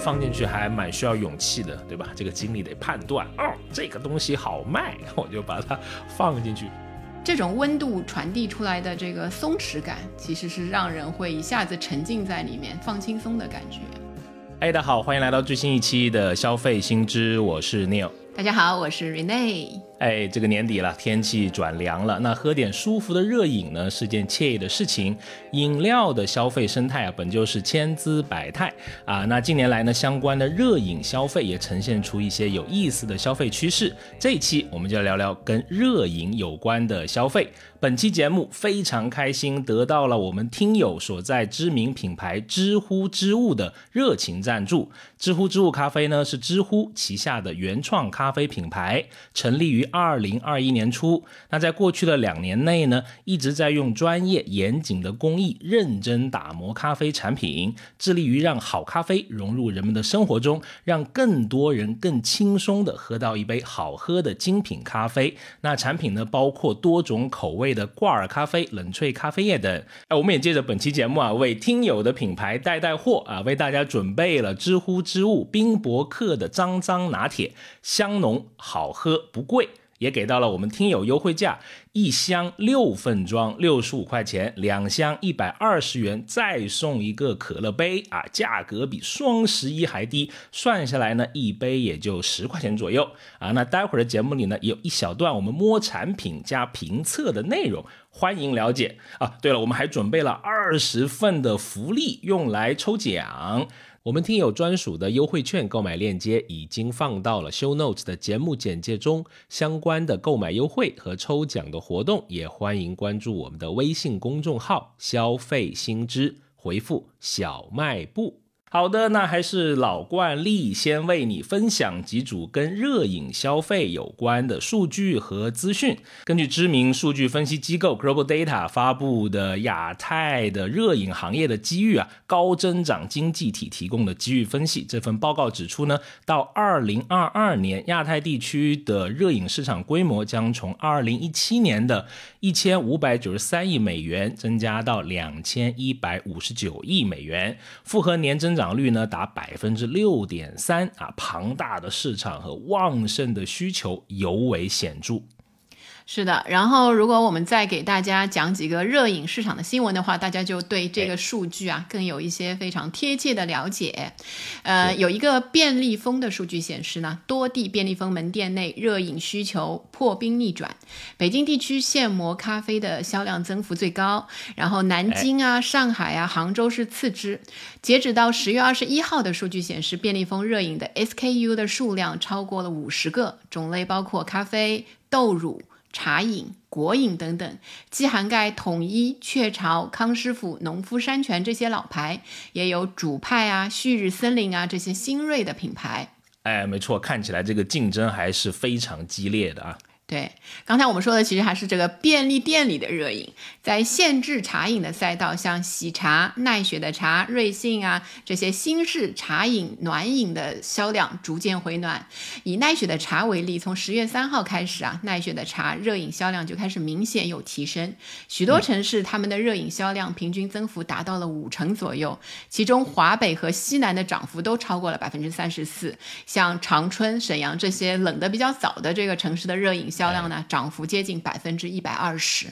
放进去还蛮需要勇气的，对吧？这个经理得判断，哦，这个东西好卖，我就把它放进去。这种温度传递出来的这个松弛感，其实是让人会一下子沉浸在里面，放轻松的感觉。哎，大家好，欢迎来到最新一期的消费新知，我是 Neil。大家好，我是 Rene。哎，这个年底了，天气转凉了，那喝点舒服的热饮呢，是件惬意的事情。饮料的消费生态啊，本就是千姿百态啊。那近年来呢，相关的热饮消费也呈现出一些有意思的消费趋势。这一期我们就来聊聊跟热饮有关的消费。本期节目非常开心，得到了我们听友所在知名品牌知乎知物的热情赞助。知乎知物咖啡呢，是知乎旗下的原创咖啡品牌，成立于二零二一年初。那在过去的两年内呢，一直在用专业严谨的工艺，认真打磨咖啡产品，致力于让好咖啡融入人们的生活中，让更多人更轻松的喝到一杯好喝的精品咖啡。那产品呢，包括多种口味。的挂耳咖啡、冷萃咖啡液等，哎，我们也借着本期节目啊，为听友的品牌带带货啊，为大家准备了知乎之物冰博客的脏脏拿铁，香浓好喝不贵。也给到了我们听友优惠价，一箱六份装六十五块钱，两箱一百二十元，再送一个可乐杯啊，价格比双十一还低，算下来呢，一杯也就十块钱左右啊。那待会儿的节目里呢，有一小段我们摸产品加评测的内容，欢迎了解啊。对了，我们还准备了二十份的福利用来抽奖。我们听友专属的优惠券购买链接已经放到了 Show Notes 的节目简介中，相关的购买优惠和抽奖的活动也欢迎关注我们的微信公众号“消费新知”，回复“小卖部”。好的，那还是老惯例，先为你分享几组跟热饮消费有关的数据和资讯。根据知名数据分析机构 Global Data 发布的亚太的热饮行业的机遇啊，高增长经济体提供的机遇分析，这份报告指出呢，到二零二二年，亚太地区的热饮市场规模将从二零一七年的一千五百九十三亿美元增加到两千一百五十九亿美元，复合年增长。率呢达百分之六点三啊，庞大的市场和旺盛的需求尤为显著。是的，然后如果我们再给大家讲几个热饮市场的新闻的话，大家就对这个数据啊更有一些非常贴切的了解。呃，有一个便利蜂的数据显示呢，多地便利蜂门店内热饮需求破冰逆转，北京地区现磨咖啡的销量增幅最高，然后南京啊、上海啊、杭州是次之。截止到十月二十一号的数据显示，便利蜂热饮的 SKU 的数量超过了五十个，种类包括咖啡、豆乳。茶饮、果饮等等，既涵盖统一、雀巢、康师傅、农夫山泉这些老牌，也有主派啊、旭日森林啊这些新锐的品牌。哎，没错，看起来这个竞争还是非常激烈的啊。对，刚才我们说的其实还是这个便利店里的热饮，在限制茶饮的赛道，像喜茶、奈雪的茶、瑞幸啊这些新式茶饮暖饮的销量逐渐回暖。以奈雪的茶为例，从十月三号开始啊，奈雪的茶热饮销量就开始明显有提升，许多城市他们的热饮销量平均增幅达到了五成左右，其中华北和西南的涨幅都超过了百分之三十四。像长春、沈阳这些冷的比较早的这个城市的热饮。销量呢，涨幅接近百分之一百二十。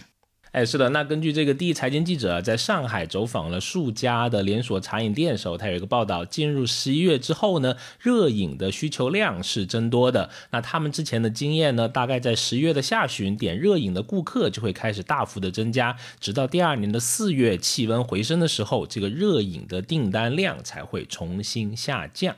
哎，是的，那根据这个第一财经记者在上海走访了数家的连锁茶饮店的时候，他有一个报道，进入十一月之后呢，热饮的需求量是增多的。那他们之前的经验呢，大概在十月的下旬，点热饮的顾客就会开始大幅的增加，直到第二年的四月气温回升的时候，这个热饮的订单量才会重新下降。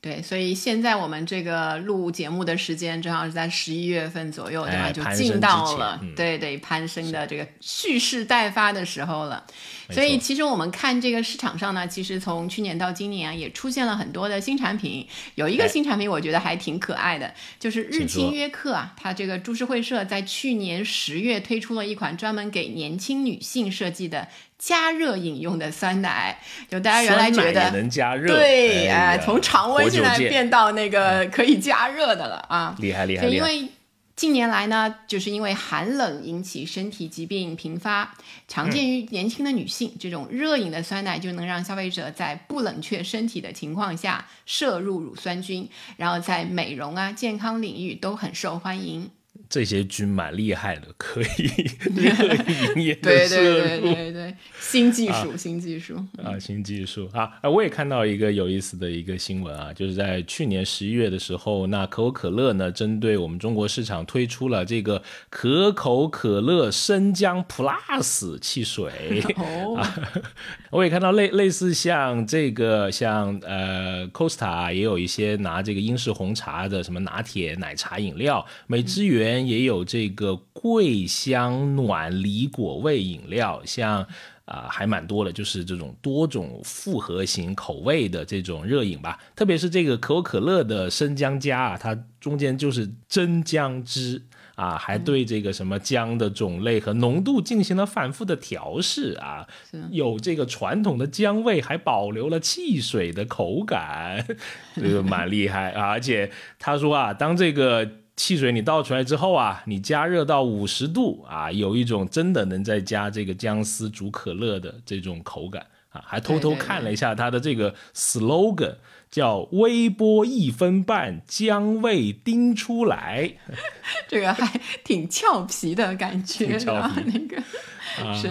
对，所以现在我们这个录节目的时间正好是在十一月份左右，对吧？就进到了对对攀升的这个蓄势待发的时候了。所以其实我们看这个市场上呢，其实从去年到今年啊，也出现了很多的新产品。有一个新产品，我觉得还挺可爱的，就是日清约克啊，它这个株式会社在去年十月推出了一款专门给年轻女性设计的。加热饮用的酸奶，就大家原来觉得能加热，对，哎，从常温现在变到那个可以加热的了啊，厉害厉害！因为近年来呢，就是因为寒冷引起身体疾病频发，常见于年轻的女性，这种热饮的酸奶就能让消费者在不冷却身体的情况下摄入乳酸菌，然后在美容啊、健康领域都很受欢迎。这些菌蛮厉害的，可以热饮也对对对对对，新技术，新技术啊，新技术啊！啊，我也看到一个有意思的一个新闻啊，就是在去年十一月的时候，那可口可乐呢，针对我们中国市场推出了这个可口可乐生姜 Plus 汽水。哦，我也看到类类似像这个，像呃 Costa 也有一些拿这个英式红茶的什么拿铁奶茶饮料，美汁源。也有这个桂香暖梨果味饮料，像啊还蛮多的，就是这种多种复合型口味的这种热饮吧。特别是这个可口可乐的生姜加啊，它中间就是真姜汁啊，还对这个什么姜的种类和浓度进行了反复的调试啊，有这个传统的姜味，还保留了汽水的口感，这个蛮厉害啊。而且他说啊，当这个汽水你倒出来之后啊，你加热到五十度啊，有一种真的能再加这个姜丝煮可乐的这种口感啊！还偷偷看了一下它的这个 slogan，叫“微波一分半，姜味叮出来”，这个还挺俏皮的感觉，俏皮那个 是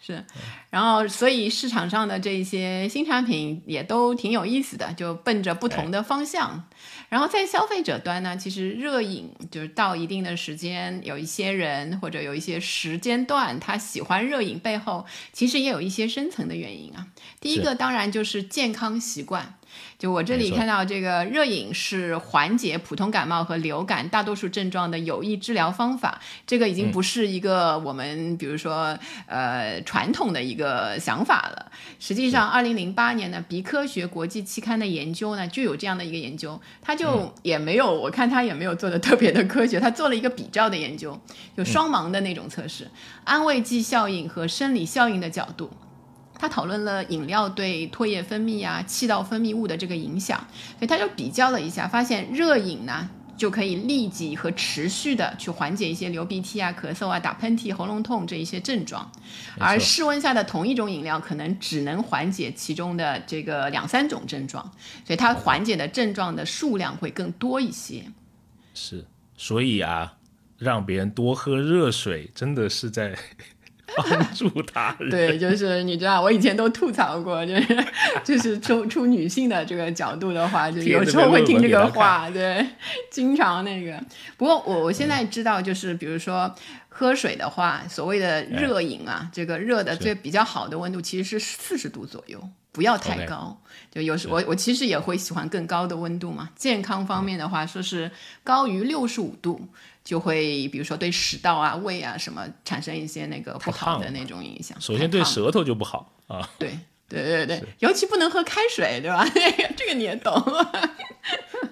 是，然后所以市场上的这些新产品也都挺有意思的，就奔着不同的方向。然后在消费者端呢，其实热饮就是到一定的时间，有一些人或者有一些时间段，他喜欢热饮背后，其实也有一些深层的原因啊。第一个当然就是健康习惯。就我这里看到这个热饮是缓解普通感冒和流感大多数症状的有益治疗方法，这个已经不是一个我们比如说呃传统的一个想法了。实际上，二零零八年呢，鼻科学国际期刊的研究呢就有这样的一个研究，他就也没有，我看他也没有做的特别的科学，他做了一个比较的研究，就双盲的那种测试，安慰剂效应和生理效应的角度。他讨论了饮料对唾液分泌啊、气道分泌物的这个影响，所以他就比较了一下，发现热饮呢就可以立即和持续的去缓解一些流鼻涕啊、咳嗽啊、打喷嚏、喉咙痛这一些症状，而室温下的同一种饮料可能只能缓解其中的这个两三种症状，所以它缓解的症状的数量会更多一些。是，所以啊，让别人多喝热水真的是在。帮助他人，对，就是你知道，我以前都吐槽过，就是就是出出女性的这个角度的话，就有时候会听这个话，对，经常那个。不过我我现在知道，就是比如说喝水的话，所谓的热饮啊，这个热的最比较好的温度其实是四十度左右，不要太高。就有时我我其实也会喜欢更高的温度嘛。健康方面的话，说是高于六十五度。就会比如说对食道啊、胃啊什么产生一些那个不好的那种影响。首先对舌头就不好啊。对对对对，尤其不能喝开水，对吧？这个你也懂。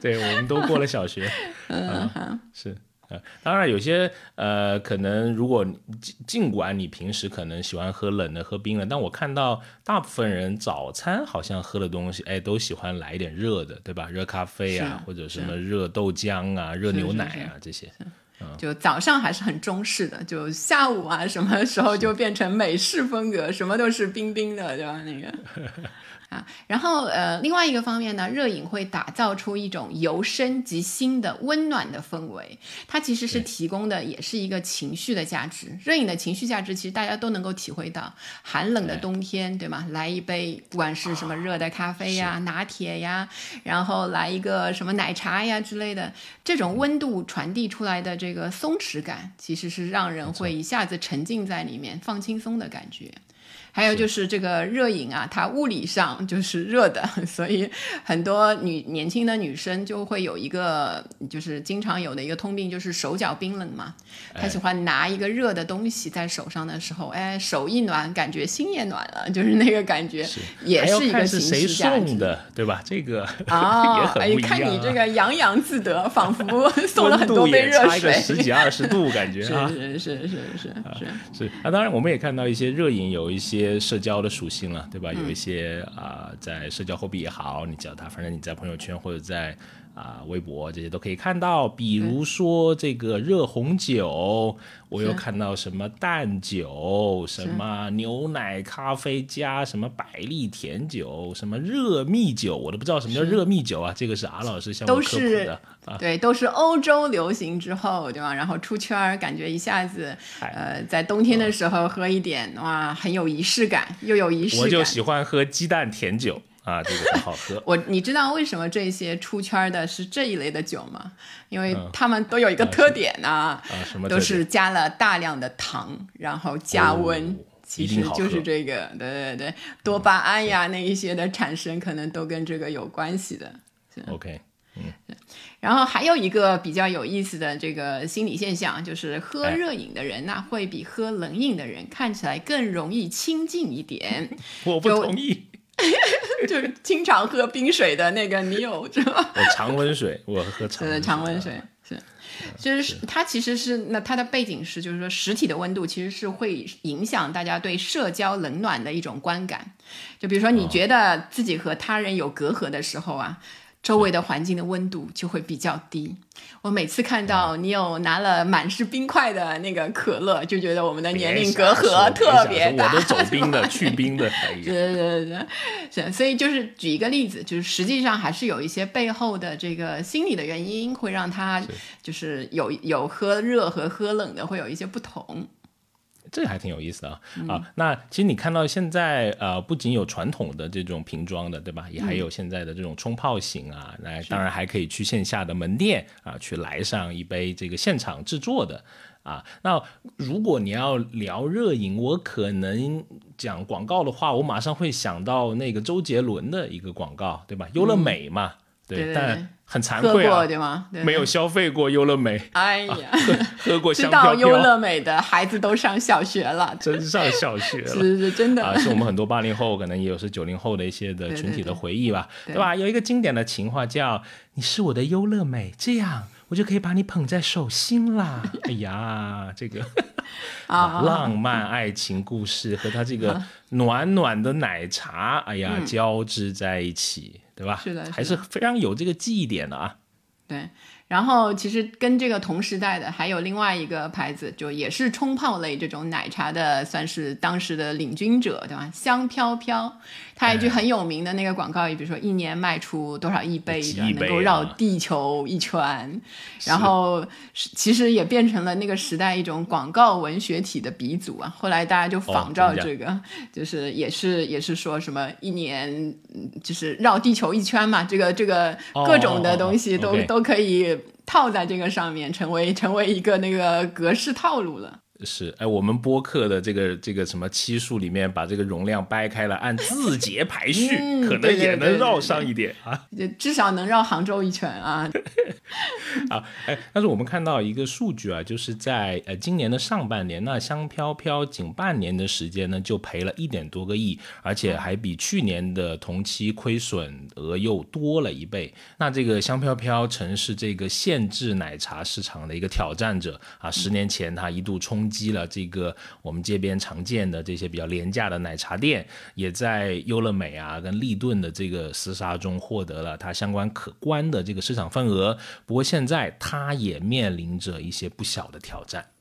对，我们都过了小学。嗯，是。呃，当然有些呃，可能如果尽尽管你平时可能喜欢喝冷的、喝冰的，但我看到大部分人早餐好像喝的东西，哎，都喜欢来一点热的，对吧？热咖啡啊，或者什么热豆浆啊、热牛奶啊这些。就早上还是很中式的，就下午啊，什么时候就变成美式风格，什么都是冰冰的，对吧？那个。啊，然后呃，另外一个方面呢，热饮会打造出一种由深及新的温暖的氛围。它其实是提供的也是一个情绪的价值。热饮的情绪价值，其实大家都能够体会到。寒冷的冬天，对吗？来一杯不管是什么热的咖啡呀、拿铁呀，然后来一个什么奶茶呀之类的，这种温度传递出来的这个松弛感，其实是让人会一下子沉浸在里面、放轻松的感觉。还有就是这个热饮啊，它物理上就是热的，所以很多女年轻的女生就会有一个就是经常有的一个通病，就是手脚冰冷嘛。她喜欢拿一个热的东西在手上的时候，哎，手一暖，感觉心也暖了，就是那个感觉，也是一个情绪价值的，对吧？这个啊，哎，看你这个洋洋自得，仿佛 送了很多杯热水，十几二十度感觉啊，是是是是是是。那当然，我们也看到一些热饮有一些。些社交的属性了，对吧？有一些啊、在社交货币也好，你叫它，反正你在朋友圈或者在啊、微博这些都可以看到。比如说这个热红酒，我又看到什么蛋酒，什么牛奶咖啡加什么百利甜酒，什么热蜜酒，我都不知道什么叫热蜜酒啊。这个是阿老师向我都科普是的啊。对，都是欧洲流行之后，对吧？然后出圈儿，感觉一下子，呃，在冬天的时候喝一点，哇，很有仪式感，又有仪式感。我就喜欢喝鸡蛋甜酒啊，这个很好喝。我你知道为什么这些出圈儿的是这一类的酒吗？因为嗯他们都有一个特点啊，啊，什么都是加了大量的糖，然后加温。哦其实就是这个，对对对，多巴胺呀那一些的产生，可能都跟这个有关系的。OK，嗯然后还有一个比较有意思的这个心理现象，就是喝哎热饮的人呢，会比喝冷饮的人看起来更容易亲近一点。我不就同意。就是经常喝冰水的那个你有是吧？我常温水，我喝常是温常温水，是，就是它其实是那它的背景是，就是说实体的温度其实是会影响大家对社交冷暖的一种观感。就比如说你觉得自己和他人有隔阂的时候啊。周围的环境的温度就会比较低。我每次看到你有拿了满是冰块的那个可乐，就觉得我们的年龄隔阂特别大。我都走冰的，去冰的。对对对对，是，所以就是举一个例子，就是实际上还是有一些背后的这个心理的原因，会让他就是有有喝热和喝冷的会有一些不同。这个还挺有意思的啊、嗯啊！那其实你看到现在呃，不仅有传统的这种瓶装的，对吧？也嗯还有现在的这种冲泡型啊，那、当然还可以去线下的门店啊，去来上一杯这个现场制作的啊。那如果你要聊热饮，我可能讲广告的话，我马上会想到那个周杰伦的一个广告，对吧？优乐美嘛，对对对但很惭喝愧对吗？对没有。消费过优乐美，哎呀，喝过知香道优乐美的孩子都上小学了，真上小学了。是是真的。啊，是我们很多八零后，可能也有是九零后的一些的群体的回忆吧，对对吧？有一个经典的情话叫“你是我的优乐美”，这样我就可以把你捧在手心啦。哎呀，这个 啊，浪漫爱情故事和他这个暖暖的奶茶，哎呀，交织在一起，对吧？嗯是的是的还是非常有这个记忆点的啊。对，然后其实跟这个同时代的还有另外一个牌子，就也是冲泡类这种奶茶的，算是当时的领军者，对吧？香飘飘，它一句很有名的那个广告语，比如说一年卖出多少亿杯能够绕啊地球一圈，然后是其实也变成了那个时代一种广告文学体的鼻祖啊。后来大家就仿照这个，就是也是也是说什么一年嗯就是绕地球一圈嘛，这个这个各种的东西都、都可以套在这个上面，成为成为一个那个格式套路了。是，哎，我们播客的这个这个什么期数里面，把这个容量掰开了，按字节排序，嗯 可能也能绕上一点啊。就至少能绕杭州一圈啊！啊，哎，但是我们看到一个数据啊，就是在呃今年的上半年，那香飘飘仅半年的时间呢，就赔了一点多个亿，而且还比去年的同期亏损额又多了一倍。那这个香飘飘曾是这个限制奶茶市场的一个挑战者啊，十年前它一度冲击了这个我们街边常见的这些比较廉价的奶茶店，也在优乐美啊跟利顿的这个厮杀中获得了它相关可观的这个市场份额。不过现在它也面临着一些不小的挑战。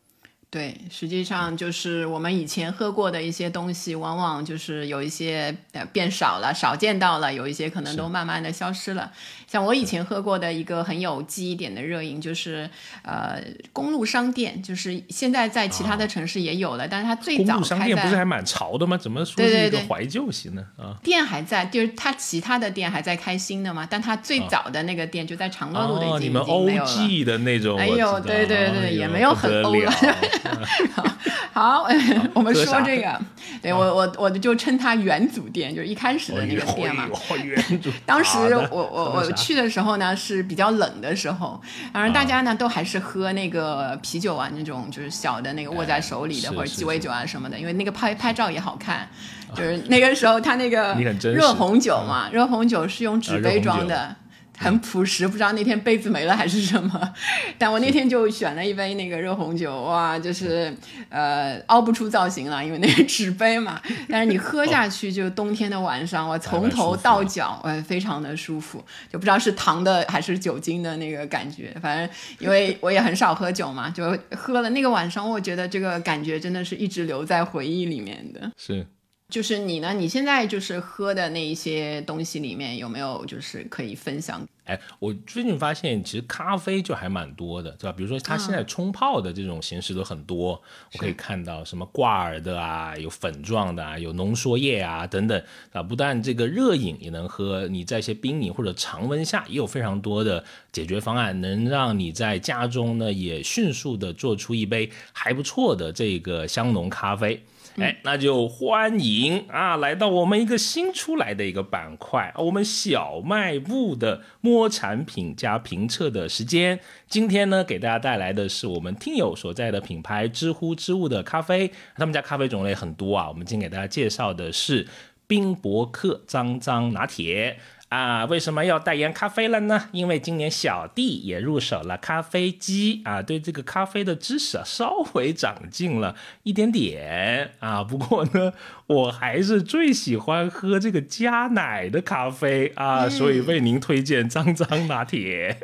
对，实际上就是我们以前喝过的一些东西，往往就是有一些呃变少了，少见到了，有一些可能都慢慢的消失了。像我以前喝过的一个很有记忆点的热饮，就是呃公路商店，就是现在在其他的城市也有了，但是它最早公路商店不是还蛮潮的吗？怎么说是一个怀旧型呢？啊，店还在，就是它其他的店还在开新的嘛，但它最早的那个店就在长乐路的已哦，经、没有了。OG 的那种，哎呦对对对哎也没有很欧了了 好，我们说这个，对我我我就称它元祖店，就是一开始的那个店嘛。哦，原主当时我我我去的时候呢是比较冷的时候，反正大家呢都还是喝那个啤酒啊，那种就是小的那个握在手里的或者鸡尾酒啊什么的，因为那个拍拍照也好看。就是那个时候他那个热红酒嘛，热红酒是用纸杯装的。很朴实，不知道那天杯子没了还是什么。但我那天就选了一杯那个热红酒，哇，就是呃凹不出造型了，因为那个纸杯嘛。但是你喝下去，就冬天的晚上，我从头到脚，呃，非常的舒服，就不知道是糖的还是酒精的那个感觉。反正因为我也很少喝酒嘛，就喝了那个晚上，我觉得这个感觉真的是一直留在回忆里面的。是。就是你呢？你现在就是喝的那一些东西里面有没有就是可以分享？哎，我最近发现其实咖啡就还蛮多的，对吧？比如说它现在冲泡的这种形式都很多，我可以看到什么挂耳的啊，有粉状的啊，有浓缩液啊等等啊。不但这个热饮也能喝，你在一些冰饮或者常温下也有非常多的解决方案，能让你在家中呢也迅速的做出一杯还不错的这个香浓咖啡。哎，那就欢迎啊，来到我们一个新出来的一个板块，我们小卖部的摸产品加评测的时间。今天呢，给大家带来的是我们听友所在的品牌知乎之物的咖啡，他们家咖啡种类很多啊。我们今天给大家介绍的是冰博克脏脏拿铁。啊，为什么要代言咖啡了呢？因为今年小弟也入手了咖啡机啊，对这个咖啡的知识啊稍微长进了一点点啊。不过呢，我还是最喜欢喝这个加奶的咖啡啊，所以为您推荐脏脏拿铁。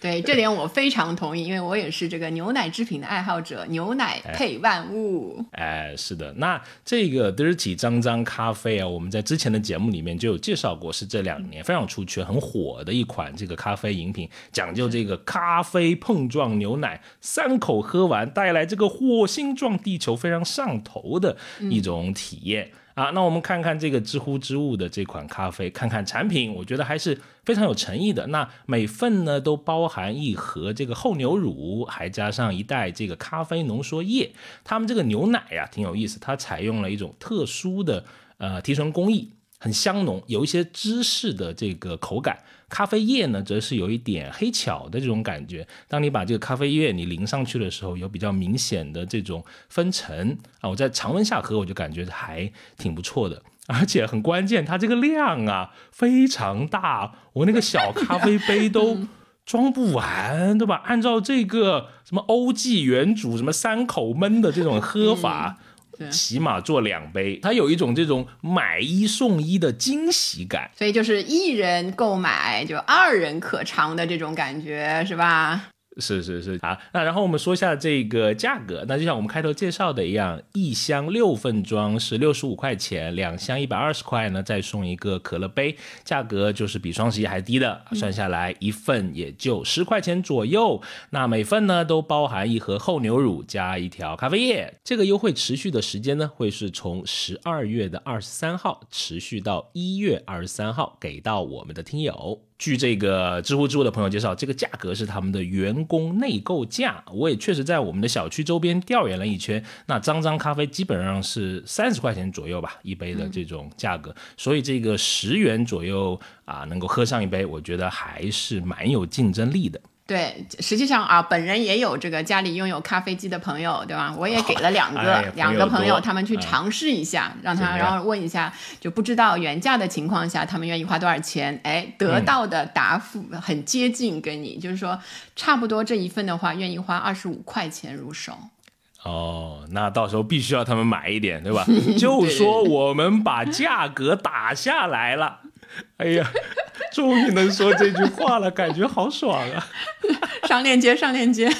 对，这点我非常同意，因为我也是这个牛奶制品的爱好者，牛奶配万物。哎，是的，那这个 Dirty 脏脏咖啡啊，我们在之前的节目里面就有介绍过，是这两年非常出圈、很火的一款这个咖啡饮品，讲究这个咖啡碰撞牛奶，三口喝完带来这个火星撞地球，非常上头的一种体验。啊，那我们看看这个知乎之物的这款咖啡，看看产品，我觉得还是非常有诚意的。那每份呢都包含一盒这个厚牛乳，还加上一袋这个咖啡浓缩液。他们这个牛奶呀挺有意思，它采用了一种特殊的呃提纯工艺，很香浓，有一些芝士的这个口感。咖啡液呢，则是有一点黑巧的这种感觉。当你把这个咖啡液你淋上去的时候，有比较明显的这种分层啊。我在常温下喝，我就感觉还挺不错的。而且很关键，它这个量啊非常大，我那个小咖啡杯都 装不完，对吧？按照这个什么欧记原主什么三口闷的这种喝法。起码做两杯，它有一种这种买一送一的惊喜感，所以就是一人购买就二人可尝的这种感觉，是吧？是是是好，那然后我们说一下这个价格，那就像我们开头介绍的一样，一箱六份装是六十五块钱，两箱一百二十块呢，再送一个可乐杯，价格就是比双十一还低的，算下来一份也就十块钱左右。那每份呢都包含一盒厚牛乳加一条咖啡液，这个优惠持续的时间呢会是从十二月的二十三号持续到一月二十三号，给到我们的听友。据这个知乎知乎的朋友介绍，这个价格是他们的员工内购价。我也确实在我们的小区周边调研了一圈，那脏脏咖啡基本上是三十块钱左右吧，一杯的这种价格。所以这个十元左右啊，能够喝上一杯，我觉得还是蛮有竞争力的。对，实际上啊，本人也有这个家里拥有咖啡机的朋友，对吧？我也给了两个两个朋友，他们去尝试一下，让他然后问一下，就不知道原价的情况下，他们愿意花多少钱？哎，得到的答复很接近，跟你就是说差不多这一份的话，愿意花二十五块钱入手。哦，那到时候必须要他们买一点，对吧？就说我们把价格打下来了。哎呀，终于能说这句话了，感觉好爽啊！上链接，上链接。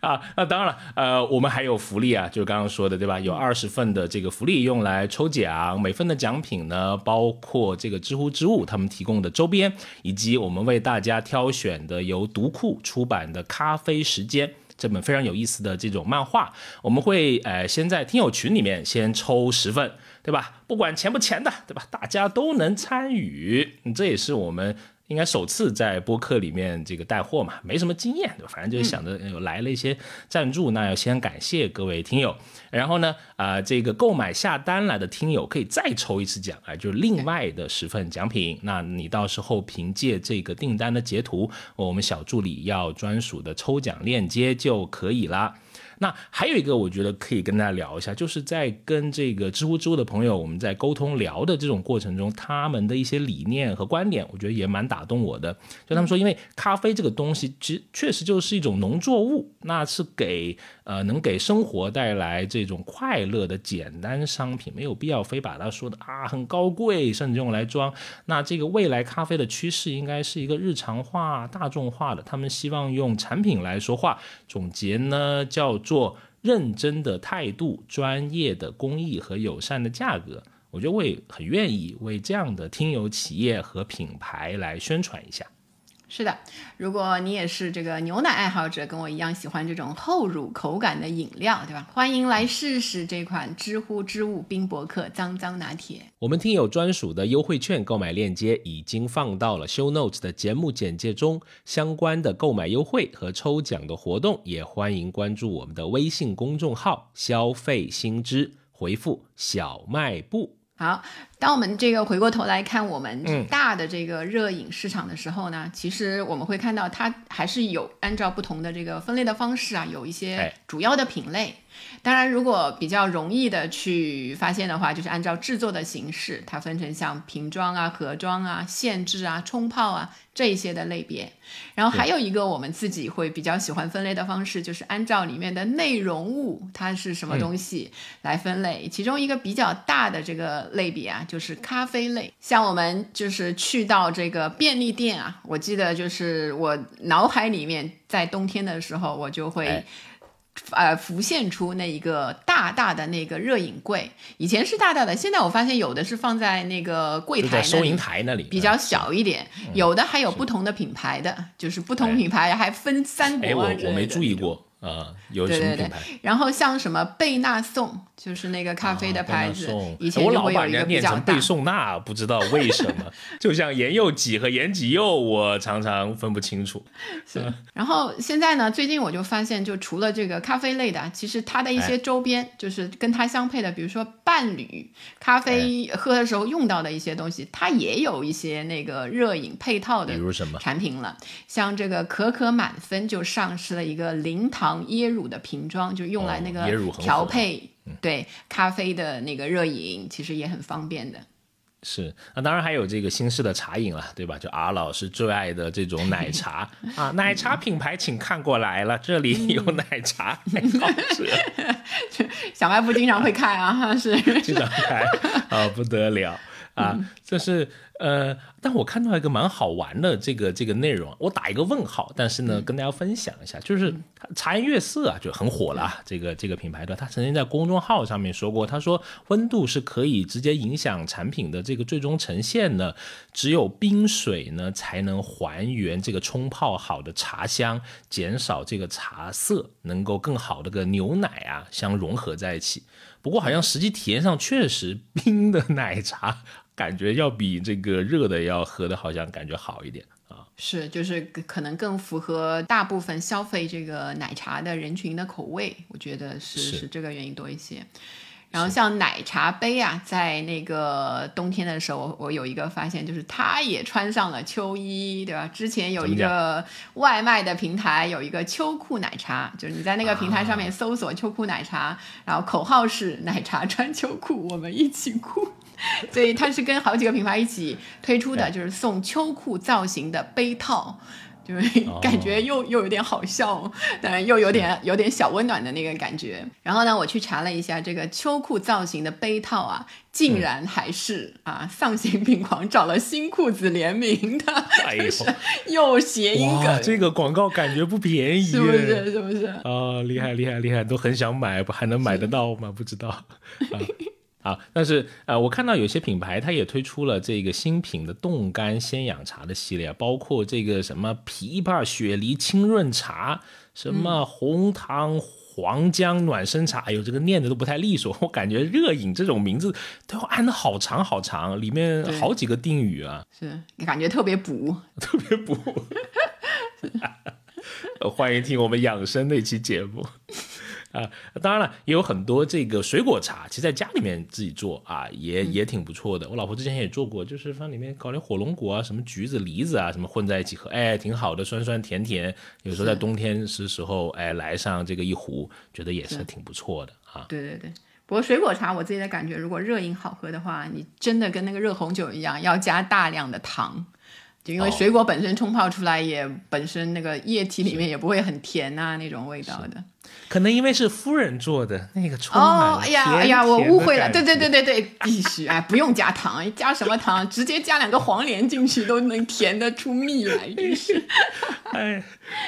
啊，那当然了，呃，我们还有福利啊，就是刚刚说的，对吧？有二十份的这个福利用来抽奖，每份的奖品呢，包括这个知乎之物他们提供的周边，以及我们为大家挑选的由读库出版的《咖啡时间》这本非常有意思的这种漫画。我们会呃先在听友群里面先抽十份。对吧？不管钱不钱的，对吧？大家都能参与，这也是我们应该首次在播客里面这个带货嘛，没什么经验，对吧？反正就是想着有来了一些赞助，那要先感谢各位听友。然后呢，啊，这个购买下单来的听友可以再抽一次奖啊，就是另外的十份奖品。那你到时候凭借这个订单的截图，我们小助理要专属的抽奖链接就可以了。那还有一个，我觉得可以跟大家聊一下，就是在跟这个知乎知乎的朋友，我们在沟通聊的这种过程中，他们的一些理念和观点，我觉得也蛮打动我的。就他们说，因为咖啡这个东西，其实确实就是一种农作物，那是给呃能给生活带来这种快乐的简单商品，没有必要非把它说的啊很高贵，甚至用来装。那这个未来咖啡的趋势应该是一个日常化、大众化的，他们希望用产品来说话。总结呢，叫做认真的态度、专业的工艺和友善的价格。我觉得我也很愿意为这样的听友企业和品牌来宣传一下。是的，如果你也是这个牛奶爱好者，跟我一样喜欢这种厚乳口感的饮料，对吧？欢迎来试试这款知乎之物冰博客脏脏拿铁。我们听友专属的优惠券购买链接已经放到了 Show Notes 的节目简介中，相关的购买优惠和抽奖的活动也欢迎关注我们的微信公众号“消费新知”，回复“小卖部”。好，当我们这个回过头来看我们大的这个热饮市场的时候呢，其实我们会看到它还是有按照不同的这个分类的方式啊，有一些主要的品类。当然，如果比较容易的去发现的话，就是按照制作的形式，它分成像瓶装啊、盒装啊、限制啊、冲泡啊这一些的类别。然后还有一个我们自己会比较喜欢分类的方式，就是按照里面的内容物它是什么东西来分类。其中一个比较大的这个类别啊，就是咖啡类。像我们就是去到这个便利店啊，我记得就是我脑海里面在冬天的时候，我就会。呃，浮现出那一个大大的那个热饮柜，以前是大大的，现在我发现有的是放在那个柜台收银台那里，比较小一点，有的还有不同的品牌的，就是不同品牌还分三国啊我我没注意过。啊，有什么品牌？然后像什么贝纳颂，就是那个咖啡的牌子，以前我老把人家念成贝颂纳，不知道为什么。就像盐柚几和盐几柚，我常常分不清楚。是。然后现在呢，最近我就发现，就除了这个咖啡类的，其实它的一些周边，就是跟它相配的，比如说伴侣咖啡喝的时候用到的一些东西，它也有一些那个热饮配套的，比如什么产品了。像这个可可满分就上市了一个零糖。椰乳的瓶装，就用来那个调配，对咖啡的那个热饮，其实也很方便的。是，那当然还有这个新式的茶饮了，对吧？就阿老师最爱的这种奶茶 啊，奶茶品牌请看过来了，这里有奶茶，好吃。小卖部经常会开啊，是经常开啊，不得了啊，这是。呃，但我看到一个蛮好玩的这个这个内容，我打一个问号，但是呢，跟大家分享一下，就是茶颜悦色啊，就很火了。这个这个品牌的，他曾经在公众号上面说过，他说温度是可以直接影响产品的这个最终呈现的，只有冰水呢才能还原这个冲泡好的茶香，减少这个茶色，能够更好的跟牛奶啊相融合在一起。不过好像实际体验上确实 冰的奶茶。感觉要比这个热的要喝的好像感觉好一点啊，是就是可能更符合大部分消费这个奶茶的人群的口味，我觉得是是这个原因多一些。然后像奶茶杯啊，在那个冬天的时候，我有一个发现，就是它也穿上了秋衣，对吧？之前有一个外卖的平台有一个秋裤奶茶，就是你在那个平台上面搜索秋裤奶茶，然后口号是奶茶穿秋裤，我们一起哭。所以它是跟好几个品牌一起推出的，就是送秋裤造型的杯套，就是感觉又又有点好笑，当然又有点有点小温暖的那个感觉。然后呢，我去查了一下这个秋裤造型的杯套啊，竟然还是啊丧心病狂找了新裤子联名的，哎呦，又谐音梗，这个广告感觉不便宜，是不是？是不是？啊，厉害厉害厉害，都很想买，不还能买得到吗？不知道。啊啊，但是呃，我看到有些品牌它也推出了这个新品的冻干鲜养茶的系列，包括这个什么枇杷雪梨清润茶，什么红糖黄姜暖身茶，哎呦，这个念的都不太利索，我感觉热饮这种名字都要按的好长好长，里面好几个定语啊，是你感觉特别补，特别补。欢迎听我们养生那期节目。啊，当然了，也有很多这个水果茶，其实在家里面自己做啊，也也挺不错的。我老婆之前也做过，就是放里面搞点火龙果啊，什么橘子、梨子啊，什么混在一起喝，哎，挺好的，酸酸甜甜。有时候在冬天时时候，哎，来上这个一壶，觉得也是挺不错的啊。对对对。不过水果茶我自己的感觉，如果热饮好喝的话，你真的跟那个热红酒一样，要加大量的糖，就因为水果本身冲泡出来也本身那个液体里面也不会很甜啊那种味道的。可能因为是夫人做的那个充满哦，哎呀哎呀，我误会了，对对对对对，必须哎，不用加糖，加什么糖？直接加两个黄连进去都能甜得出蜜来，真是。哎，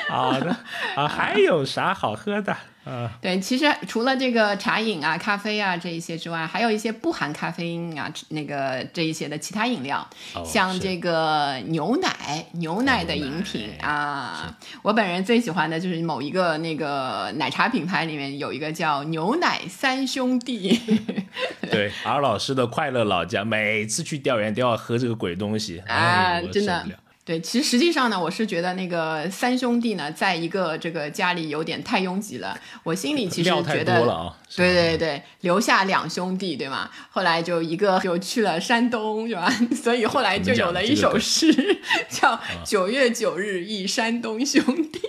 好的啊，还有啥好喝的？啊，对，其实除了这个茶饮啊、咖啡啊这一些之外，还有一些不含咖啡因啊，那个这一些的其他饮料，像这个牛奶、牛奶的饮品啊。我本人最喜欢的就是某一个那个奶茶品牌里面有一个叫牛奶三兄弟。对，，R 老师的快乐老家，每次去调研都要喝这个鬼东西啊，真的。对，其实实际上呢，我是觉得那个三兄弟呢，在一个这个家里有点太拥挤了。我心里其实觉得，对对对，留下两兄弟，对吗？后来就一个就去了山东，是吧？所以后来就有了一首诗，叫“九月九日忆山东兄弟”。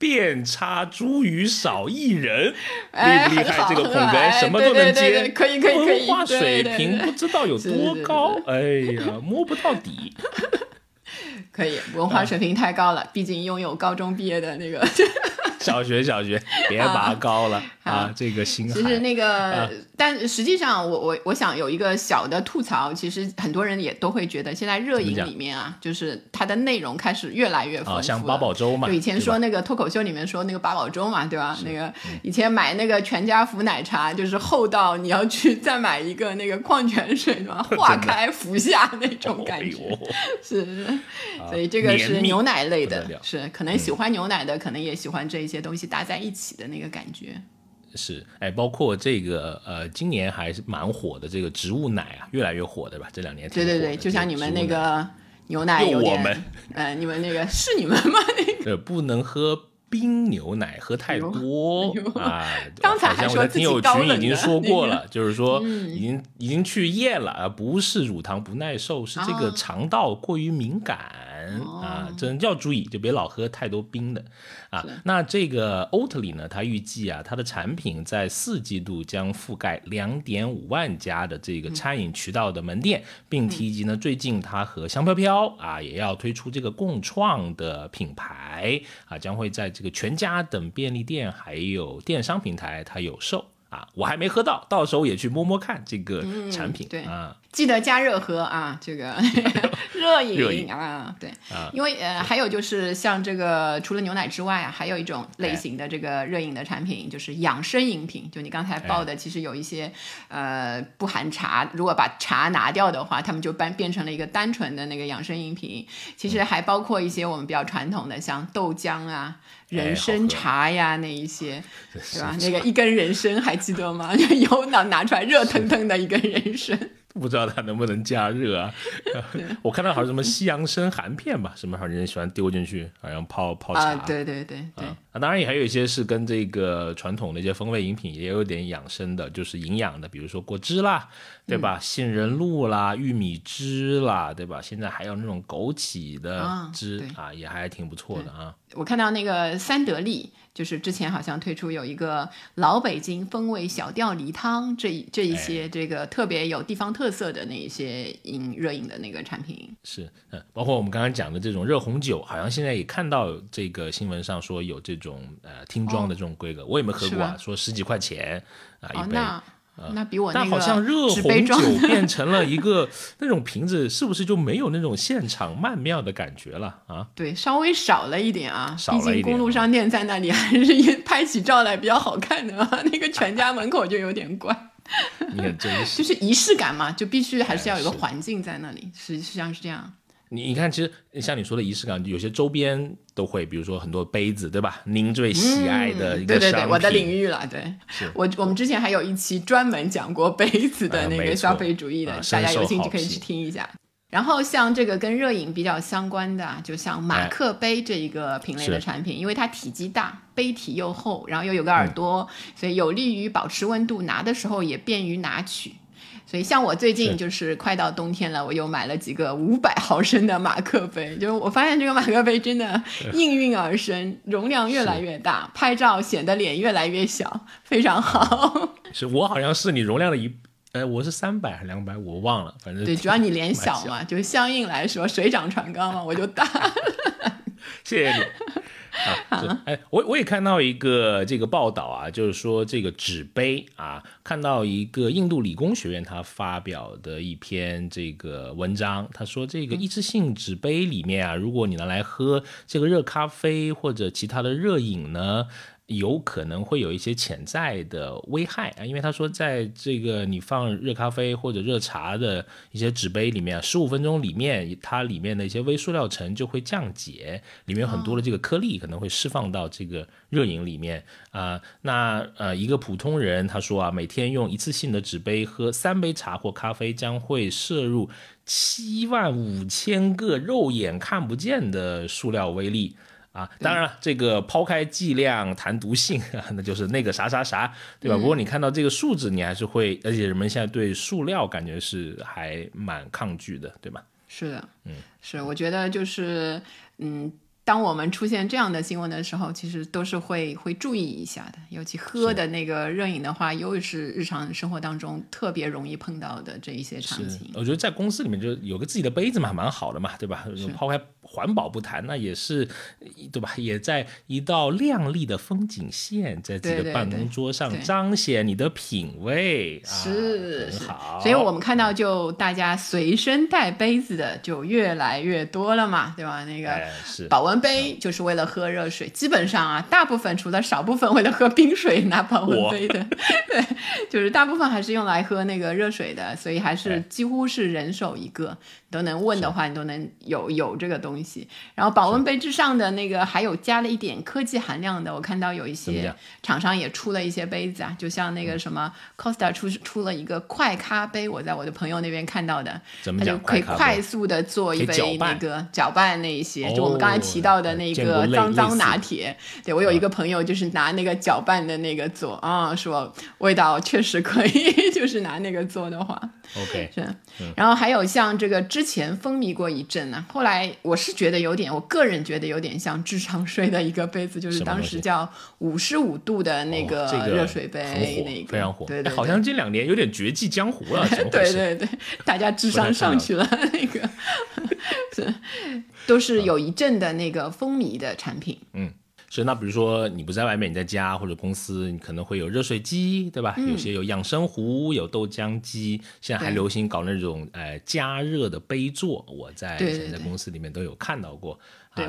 遍插茱萸少一人，厉不厉害？这个捧哏什么都能接，可以可以可以。文化水平不知道有多高，哎呀，摸不到底。可以，文化水平太高了，毕竟拥有高中毕业的那个。小学，小学，别拔高了啊！这个心其实那个，但实际上，我我我想有一个小的吐槽，其实很多人也都会觉得，现在热饮里面啊，就是它的内容开始越来越丰富。像八宝粥嘛，就以前说那个脱口秀里面说那个八宝粥嘛，对吧？那个以前买那个全家福奶茶，就是厚到你要去 再买一个那个矿泉水，对吧？化开服下那种感觉，是。所以这个是牛奶类的，是可能喜欢牛奶的，可能也喜欢这。一些东西搭在一起的那个感觉是，哎，包括这个呃，今年还是蛮火的这个植物奶啊，越来越火，对吧？这两年对对对，就像你们那个牛奶有点，呃，你们那个是你们吗？呃，不能喝冰牛奶，喝太多啊。刚才还说听友群已经说过了，就是说已经已经去验了，而不是乳糖不耐受，是这个肠道过于敏感。啊，真要注意，就别老喝太多冰的啊。那这个欧特里呢，它预计啊，它的产品在四季度将覆盖两点五万家的这个餐饮渠道的门店，并提及呢，最近它和香飘飘啊也要推出这个共创的品牌啊，将会在这个全家等便利店还有电商平台它有售。啊，我还没喝到，到时候也去摸摸看这个产品。对啊，记得加热喝啊，这个 热饮啊，对，因为呃，还有就是像这个除了牛奶之外啊，还有一种类型的这个热饮的产品，就是养生饮品。就你刚才报的，其实有一些呃不含茶，如果把茶拿掉的话，他们就变变成了一个单纯的那个养生饮品。其实还包括一些我们比较传统的，像豆浆啊。人参茶呀，那一些，对吧？那个一根人参还记得吗？油脑拿出来，热腾腾的一根人参。不知道它能不能加热啊？我看到好像什么西洋参含片吧，什么好像人喜欢丢进去，好像泡泡茶。对对对对。啊，当然也还有一些是跟这个传统的一些风味饮品也有点养生的，就是营养的，比如说果汁啦，对吧？杏仁露啦，玉米汁啦，对吧？现在还有那种枸杞的汁啊，也还挺不错的啊。我看到那个三得利。就是之前好像推出有一个老北京风味小吊梨汤，这这一些这个特别有地方特色的那一些饮热饮的那个产品是，嗯，包括我们刚刚讲的这种热红酒，好像现在也看到这个新闻上说有这种呃听装的这种规格，我也没喝过啊，说十几块钱啊一杯。那比我但好像热红酒变成了 一个那种瓶子，是不是就没有那种现场曼妙的感觉了啊？对，稍微少了一点啊。少了一点。公路商店在那里还是拍起照来比较好看的，那个全家门口就有点怪。你很真实。就是仪式感嘛，就必须还是要有个环境在那里，实际上是这样。你你看，其实像你说的仪式感，有些周边都会，比如说很多杯子，对吧？您最喜爱的一个对对对，我的领域了。对，我我们之前还有一期专门讲过杯子的那个消费主义的，大家有兴趣可以去听一下。然后像这个跟热饮比较相关的，就像马克杯这一个品类的产品，因为它体积大，杯体又厚，然后又有个耳朵，所以有利于保持温度，拿的时候也便于拿取。所以像我最近就是快到冬天了，我又买了几个五百毫升的马克杯，就是我发现这个马克杯真的应运而生，容量越来越大，拍照显得脸越来越小，非常好。是我好像是你容量的一，呃，我是三百还是两百，我忘了，反正对，主要你脸小嘛，就相应来说水涨船高嘛，我就大。谢谢你。啊，哎，我我也看到一个这个报道啊，就是说这个纸杯啊，看到一个印度理工学院他发表的一篇这个文章，他说这个一次性纸杯里面啊，如果你拿来喝这个热咖啡或者其他的热饮呢。有可能会有一些潜在的危害啊，因为他说，在这个你放热咖啡或者热茶的一些纸杯里面，十五分钟里面，它里面的一些微塑料层就会降解，里面有很多的这个颗粒可能会释放到这个热饮里面啊。那呃，一个普通人他说啊，每天用一次性的纸杯喝三杯茶或咖啡，将会摄入七万五千个肉眼看不见的塑料微粒。啊，当然了，这个抛开剂量谈毒性，那就是那个啥啥啥，对吧？不过你看到这个数字，你还是会，而且人们现在对塑料感觉是还蛮抗拒的，对吧？是的，嗯，是，我觉得就是，嗯。当我们出现这样的新闻的时候，其实都是会会注意一下的。尤其喝的那个热饮的话，又是日常生活当中特别容易碰到的这一些场景。我觉得在公司里面就有个自己的杯子嘛，蛮好的嘛，对吧？抛开环保不谈，那也是对吧？也在一道亮丽的风景线，在自己的办公桌上彰显你的品味，是很好。所以我们看到，就大家随身带杯子的就越来越多了嘛，对吧？那个保温。杯就是为了喝热水，基本上啊，大部分除了少部分为了喝冰水拿保温杯的，对，就是大部分还是用来喝那个热水的，所以还是几乎是人手一个。都能问的话，你都能有有这个东西。然后保温杯之上的那个还有加了一点科技含量的，我看到有一些厂商也出了一些杯子啊，就像那个什么 Costa 出出了一个快咖杯，我在我的朋友那边看到的，它就可以快速的做一杯那个搅拌那一些，就我们刚才提到的那个脏脏拿铁。对我有一个朋友就是拿那个搅拌的那个做啊，说味道确实可以，就是拿那个做的话，OK 是。然后还有像这个之前风靡过一阵呢，后来我是觉得有点，我个人觉得有点像智商税的一个杯子，就是当时叫五十五度的那个热水杯，那个非常火，对对，好像这两年有点绝迹江湖了，对对对，大家智商上去了，那个是 都是有一阵的那个风靡的产品，嗯。是，那比如说你不在外面，你在家或者公司，你可能会有热水机，对吧？有些有养生壶，有豆浆机，现在还流行搞那种呃加热的杯座，我在现在公司里面都有看到过。对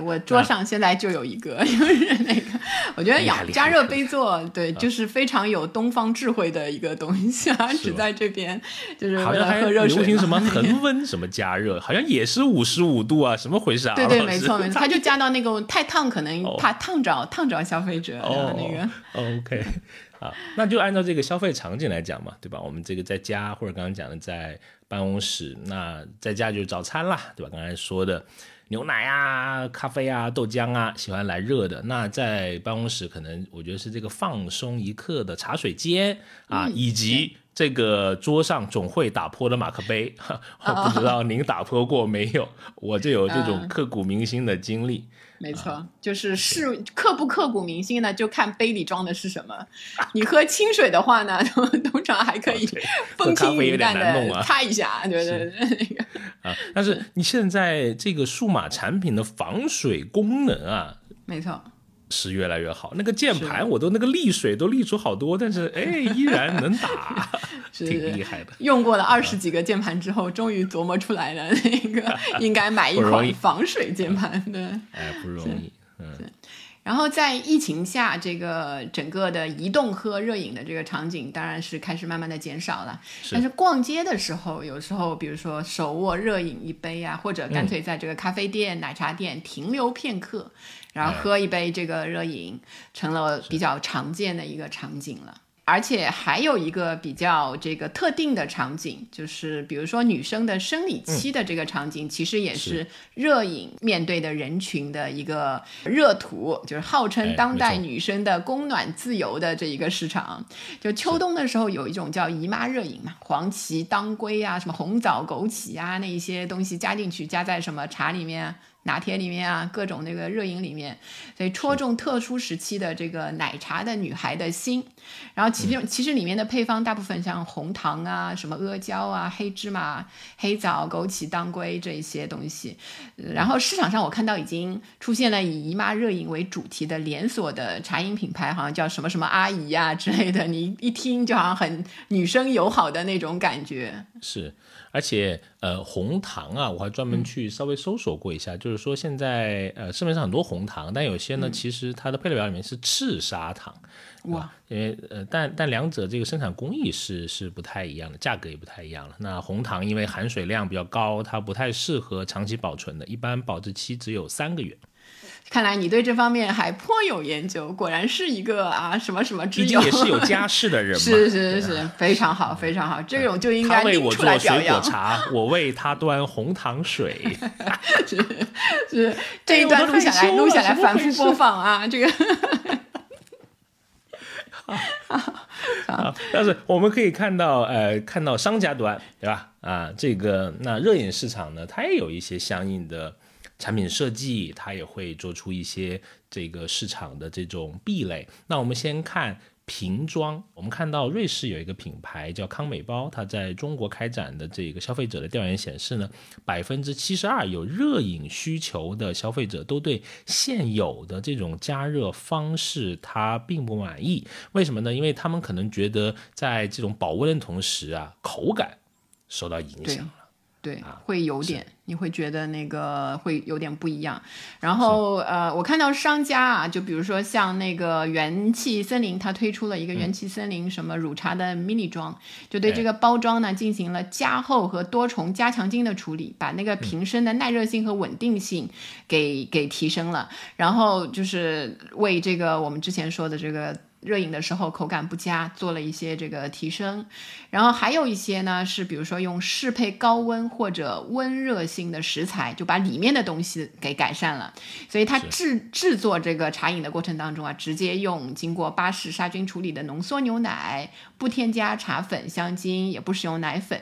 我桌上现在就有一个，就是那个，我觉得养加热杯座，对，就是非常有东方智慧的一个东西啊，只在这边，就是好像还流行什么恒 温什么加热，好像也是五十五度啊，什么回事啊？对对，没错没错，他就加到那个太烫，可能怕烫着烫着消费者那个。OK，啊，那就按照这个消费场景来讲嘛，对吧？我们这个在家或者刚刚讲的在办公室，那在家就是早餐啦，对吧？刚才说的。牛奶啊，咖啡啊，豆浆啊，喜欢来热的。那在办公室，可能我觉得是这个放松一刻的茶水间啊，以及这个桌上总会打破的马克杯。我 不知道您打破过没有？我就有这种刻骨铭心的经历。没错，就是是刻不刻骨铭心呢，就看杯里装的是什么。你喝清水的话呢，通常还可以风轻云淡的擦一下，对对对，那个啊。但是你现在这个数码产品的防水功能啊，没错。是越来越好，那个键盘我都那个沥水都沥出好多，但是哎，依然能打，挺厉害的。用过了二十几个键盘之后，终于琢磨出来了，那个 应该买一款防水键盘的。哎，不容易。嗯。然后在疫情下，这个整个的移动喝热饮的这个场景，当然是开始慢慢的减少了。但是逛街的时候，有时候比如说手握热饮一杯啊，或者干脆在这个咖啡店、奶茶店停留片刻。然后喝一杯这个热饮，成了比较常见的一个场景了。而且还有一个比较这个特定的场景，就是比如说女生的生理期的这个场景，其实也是热饮面对的人群的一个热图，就是号称当代女生的供暖自由的这一个市场。就秋冬的时候有一种叫姨妈热饮嘛，黄芪、当归啊，什么红枣、枸杞啊，那一些东西加进去，加在什么茶里面。拿铁里面啊，各种那个热饮里面，所以戳中特殊时期的这个奶茶的女孩的心。然后其实其实里面的配方大部分像红糖啊、什么阿胶啊、黑芝麻、黑枣、枸杞、当归这一些东西。然后市场上我看到已经出现了以姨妈热饮为主题的连锁的茶饮品牌，好像叫什么什么阿姨呀之类的。你一听就好像很女生友好的那种感觉。是。而且，呃，红糖啊，我还专门去稍微搜索过一下，就是说现在，呃，市面上很多红糖，但有些呢，其实它的配料表里面是赤砂糖，哇，因为，呃，但但两者这个生产工艺是是不太一样的，价格也不太一样了。那红糖因为含水量比较高，它不太适合长期保存的，一般保质期只有三个月。看来你对这方面还颇有研究，果然是一个啊什么什么之友，也是有家 室的人，是是是，非常好非常好，这种就应该拎出来表扬。茶，我为他端红糖水，是是，这一段录下来录下来反复播放啊，这个。但是我们可以看到，呃，看到商家端，对吧？啊，这个那热饮市场呢，它也有一些相应的。产品设计，它也会做出一些这个市场的这种壁垒。那我们先看瓶装，我们看到瑞士有一个品牌叫康美包，它在中国开展的这个消费者的调研显示呢，百分之七十二有热饮需求的消费者都对现有的这种加热方式它并不满意。为什么呢？因为他们可能觉得在这种保温的同时啊，口感受到影响。对，会有点，你会觉得那个会有点不一样。然后，呃，我看到商家啊，就比如说像那个元气森林，它推出了一个元气森林什么乳茶的 mini 装，就对这个包装呢进行了加厚和多重加强筋的处理，把那个瓶身的耐热性和稳定性给给提升了。然后就是为这个我们之前说的这个。热饮的时候口感不佳，做了一些这个提升，然后还有一些呢是比如说用适配高温或者温热性的食材，就把里面的东西给改善了。所以它制制作这个茶饮的过程当中啊，直接用经过巴氏杀菌处理的浓缩牛奶，不添加茶粉、香精，也不使用奶粉，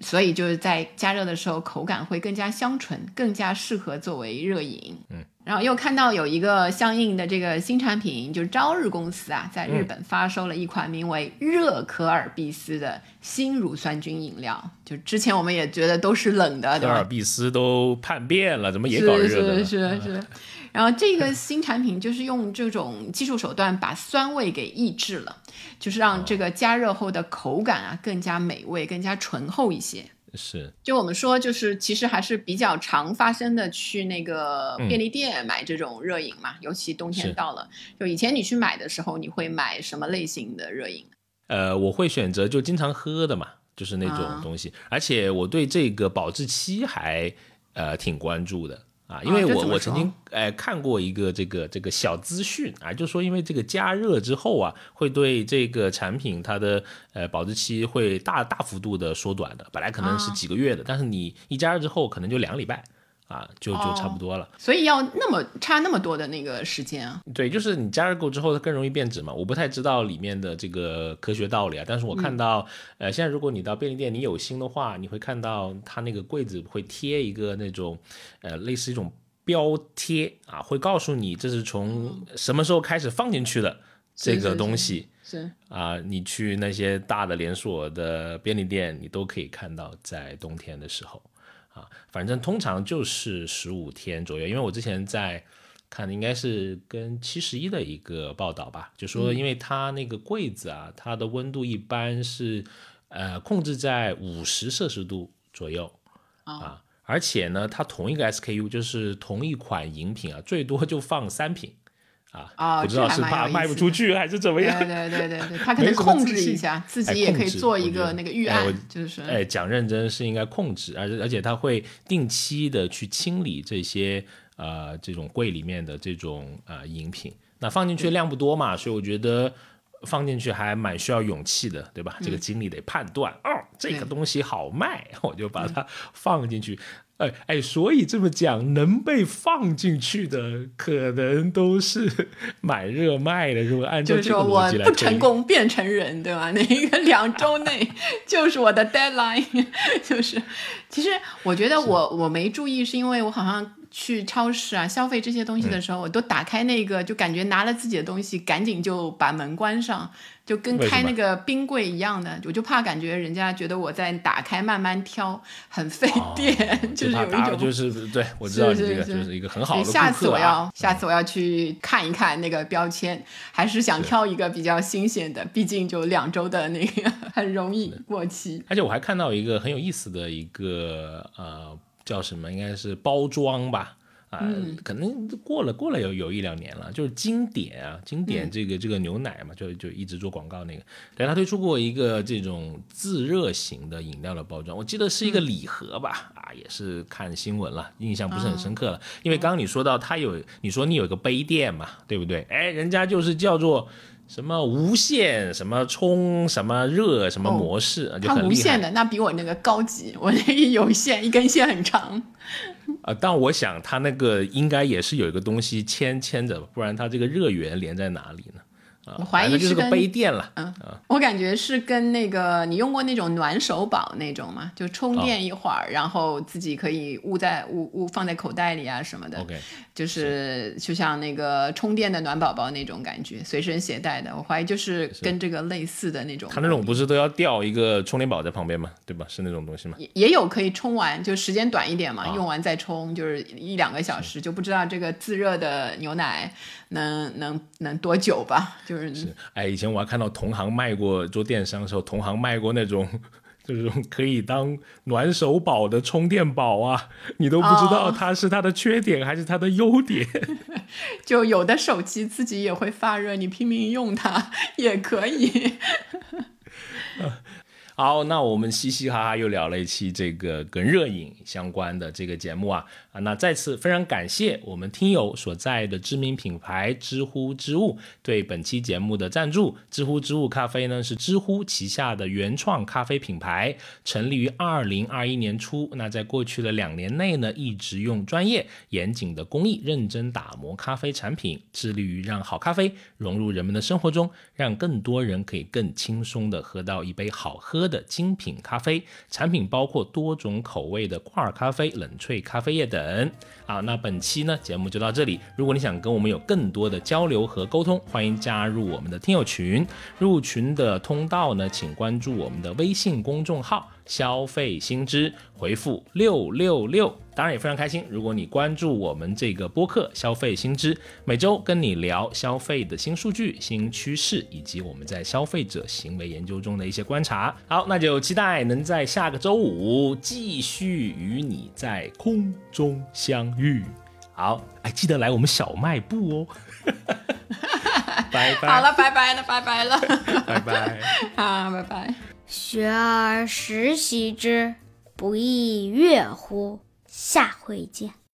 所以就是在加热的时候口感会更加香醇，更加适合作为热饮。嗯。然后又看到有一个相应的这个新产品，就是朝日公司啊，在日本发售了一款名为“热可尔必斯”的新乳酸菌饮料。就之前我们也觉得都是冷的，对可 尔必斯都叛变了，怎么也搞热的？是是是。然后这个新产品就是用这种技术手段把酸味给抑制了，就是让这个加热后的口感啊更加美味、更加醇厚一些。是，就我们说，就是其实还是比较常发生的，去那个便利店买这种热饮嘛，尤其冬天到了。就以前你去买的时候，你会买什么类型的热饮？呃，我会选择就经常喝的嘛，就是那种东西，而且我对这个保质期还呃挺关注的。啊，因为我我曾经哎看过一个这个这个小资讯啊，就说因为这个加热之后啊，会对这个产品它的呃保质期会大大幅度的缩短的，本来可能是几个月的，但是你一加热之后可能就两个礼拜。啊，就就差不多了，所以要那么差那么多的那个时间啊？对，就是你加热够之后，它更容易变质嘛。我不太知道里面的这个科学道理啊，但是我看到，呃，现在如果你到便利店，你有心的话，你会看到它那个柜子会贴一个那种，呃，类似一种标贴啊，会告诉你这是从什么时候开始放进去的这个东西。是啊，你去那些大的连锁的便利店，你都可以看到，在冬天的时候。啊，反正通常就是十五天左右，因为我之前在看，应该是跟七十一的一个报道吧，就说因为它那个柜子啊，它的温度一般是呃控制在五十摄氏度左右啊，而且呢，它同一个 SKU 就是同一款饮品啊，最多就放三瓶。啊，不知道是怕卖不出去还是怎么样？对对对他可能控制一下，自己也可以做一个那个预案，就是哎，讲认真是应该控制，而而且他会定期的去清理这些呃这种柜里面的这种呃饮品，那放进去量不多嘛，所以我觉得放进去还蛮需要勇气的，对吧？这个经理得判断，哦，这个东西好卖，我就把它放进去。哎哎，所以这么讲，能被放进去的，可能都是买热卖的，如果？按照就是说我不成功变成人，对吧？那一个两周内就是我的 deadline，就是，其实我觉得我我没注意，是因为我好像。去超市啊，消费这些东西的时候，我都打开那个，就感觉拿了自己的东西，赶紧就把门关上，就跟开那个冰柜一样的。我就怕感觉人家觉得我在打开慢慢挑，很费电，就是有一种就是对我知道这个就是一个很好的下次我要下次我要去看一看那个标签，还是想挑一个比较新鲜的，毕竟就两周的那个 很容易过期。而且我还看到一个很有意思的一个呃。叫什么？应该是包装吧，啊，可能过了过了有有一两年了。就是经典啊，经典这个这个牛奶嘛，就就一直做广告那个。对，他推出过一个这种自热型的饮料的包装，我记得是一个礼盒吧，啊，也是看新闻了，印象不是很深刻了。因为刚刚你说到他有，你说你有一个杯垫嘛，对不对？哎，人家就是叫做。什么无线什么充什么热什么模式啊？它无线的那比我那个高级，我那个有线一根线很长。啊，但我想它那个应该也是有一个东西牵牵着，不然它这个热源连在哪里呢？我怀疑是个杯垫了。嗯，我感觉是跟那个你用过那种暖手宝那种嘛？就充电一会儿，然后自己可以捂在捂捂放在口袋里啊什么的。OK，就是就像那个充电的暖宝宝那种感觉，随身携带的。我怀疑就是跟这个类似的那种。它那种不是都要吊一个充电宝在旁边吗？对吧？是那种东西吗？也也有可以充完，就时间短一点嘛，用完再充，就是一两个小时，就不知道这个自热的牛奶能能能多久吧。就是哎，以前我还看到同行卖过做电商的时候，同行卖过那种就是可以当暖手宝的充电宝啊，你都不知道它是它的缺点还是它的优点。就有的手机自己也会发热，你拼命用它也可以。好，那我们嘻嘻哈哈又聊了一期这个跟热饮相关的这个节目啊啊，那再次非常感谢我们听友所在的知名品牌知乎知物对本期节目的赞助。知乎知物咖啡呢是知乎旗下的原创咖啡品牌，成立于二零二一年初。那在过去的两年内呢，一直用专业严谨的工艺认真打磨咖啡产品，致力于让好咖啡融入人们的生活中，让更多人可以更轻松的喝到一杯好喝。的精品咖啡产品包括多种口味的挂耳咖啡、冷萃咖啡液等。啊，那本期呢节目就到这里。如果你想跟我们有更多的交流和沟通，欢迎加入我们的听友群。入群的通道呢，请关注我们的微信公众号。消费新知，回复六六六，当然也非常开心。如果你关注我们这个播客《消费新知》，每周跟你聊消费的新数据、新趋势，以及我们在消费者行为研究中的一些观察。好，那就期待能在下个周五继续与你在空中相遇。好，哎，记得来我们小卖部哦。拜拜。好了，拜拜了，拜拜了，拜拜。好，拜拜。学而时习之，不亦说乎？下回见。